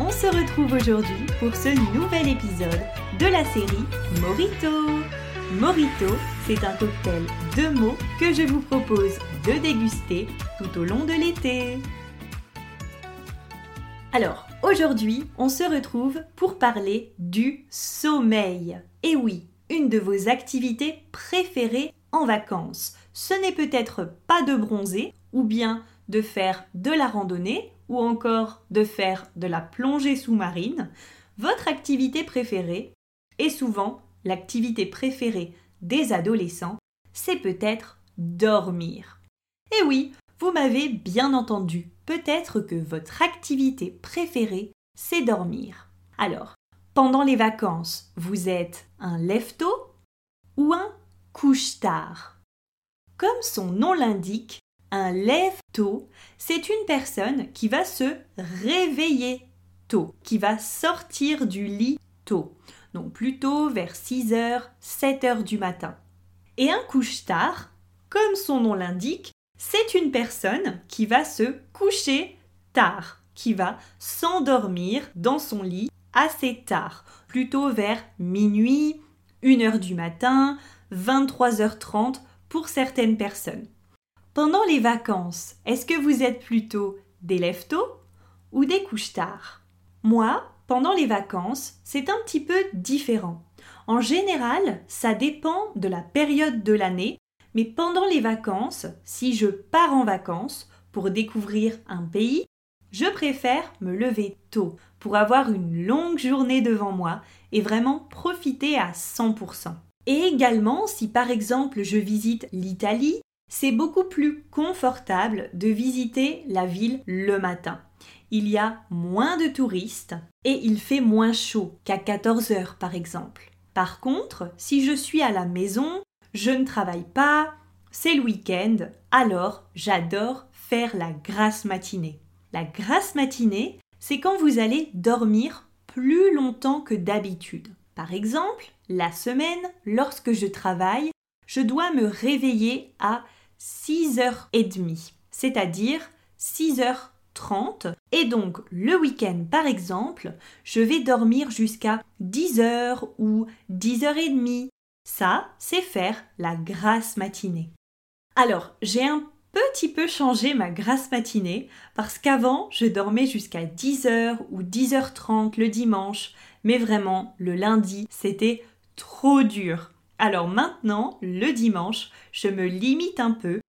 On se retrouve aujourd'hui pour ce nouvel épisode de la série Morito. Morito, c'est un cocktail de mots que je vous propose de déguster tout au long de l'été. Alors, aujourd'hui, on se retrouve pour parler du sommeil. Et oui, une de vos activités préférées en vacances. Ce n'est peut-être pas de bronzer ou bien de faire de la randonnée ou encore de faire de la plongée sous-marine. Votre activité préférée, et souvent l'activité préférée des adolescents, c'est peut-être dormir. Et oui, vous m'avez bien entendu, peut-être que votre activité préférée, c'est dormir. Alors, pendant les vacances, vous êtes un lève-tôt ou un couche-tard? Comme son nom l'indique, un lève-tôt, c'est une personne qui va se réveiller tôt, qui va sortir du lit tôt donc plutôt vers 6h, 7h du matin. Et un couche-tard, comme son nom l'indique, c'est une personne qui va se coucher tard, qui va s'endormir dans son lit assez tard, plutôt vers minuit, 1h du matin, 23h30 pour certaines personnes. Pendant les vacances, est-ce que vous êtes plutôt des lève-tôt ou des couche-tard Moi, pendant les vacances, c'est un petit peu différent. En général, ça dépend de la période de l'année, mais pendant les vacances, si je pars en vacances pour découvrir un pays, je préfère me lever tôt pour avoir une longue journée devant moi et vraiment profiter à 100%. Et également, si par exemple je visite l'Italie, c'est beaucoup plus confortable de visiter la ville le matin il y a moins de touristes et il fait moins chaud qu'à 14 heures par exemple. Par contre, si je suis à la maison, je ne travaille pas, c'est le week-end, alors j'adore faire la grasse matinée. La grasse matinée, c'est quand vous allez dormir plus longtemps que d'habitude. Par exemple, la semaine, lorsque je travaille, je dois me réveiller à 6h30, c'est-à-dire 6h 30. Et donc, le week-end, par exemple, je vais dormir jusqu'à 10h ou 10h30. Ça, c'est faire la grasse matinée. Alors, j'ai un petit peu changé ma grasse matinée parce qu'avant, je dormais jusqu'à 10h ou 10h30 le dimanche, mais vraiment, le lundi, c'était trop dur. Alors maintenant, le dimanche, je me limite un peu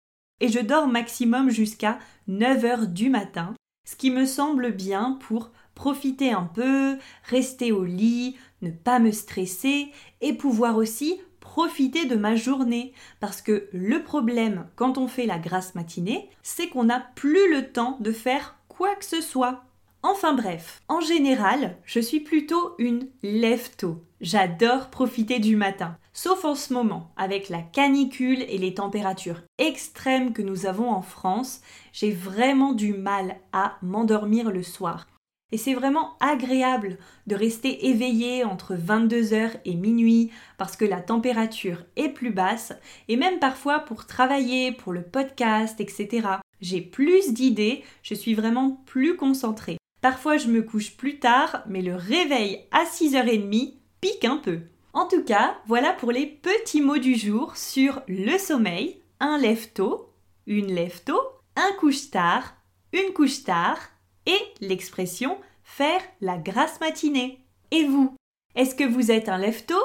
et je dors maximum jusqu'à 9 heures du matin, ce qui me semble bien pour profiter un peu, rester au lit, ne pas me stresser et pouvoir aussi profiter de ma journée. Parce que le problème quand on fait la grasse matinée, c'est qu'on n'a plus le temps de faire quoi que ce soit. Enfin bref, en général, je suis plutôt une lève-tôt. J'adore profiter du matin. Sauf en ce moment, avec la canicule et les températures extrêmes que nous avons en France, j'ai vraiment du mal à m'endormir le soir. Et c'est vraiment agréable de rester éveillé entre 22h et minuit parce que la température est plus basse et même parfois pour travailler, pour le podcast, etc. J'ai plus d'idées, je suis vraiment plus concentrée. Parfois je me couche plus tard, mais le réveil à 6h30 pique un peu. En tout cas, voilà pour les petits mots du jour sur le sommeil, un lève-tôt, une lève-tôt, un couche-tard, une couche-tard et l'expression faire la grasse matinée. Et vous, est-ce que vous êtes un lève-tôt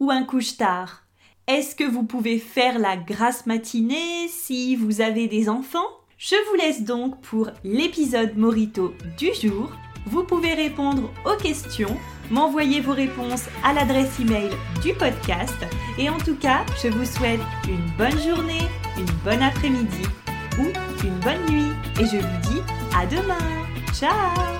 ou un couche-tard Est-ce que vous pouvez faire la grasse matinée si vous avez des enfants? Je vous laisse donc pour l'épisode Morito du jour. Vous pouvez répondre aux questions, m'envoyer vos réponses à l'adresse email du podcast. Et en tout cas, je vous souhaite une bonne journée, une bonne après-midi ou une bonne nuit. Et je vous dis à demain. Ciao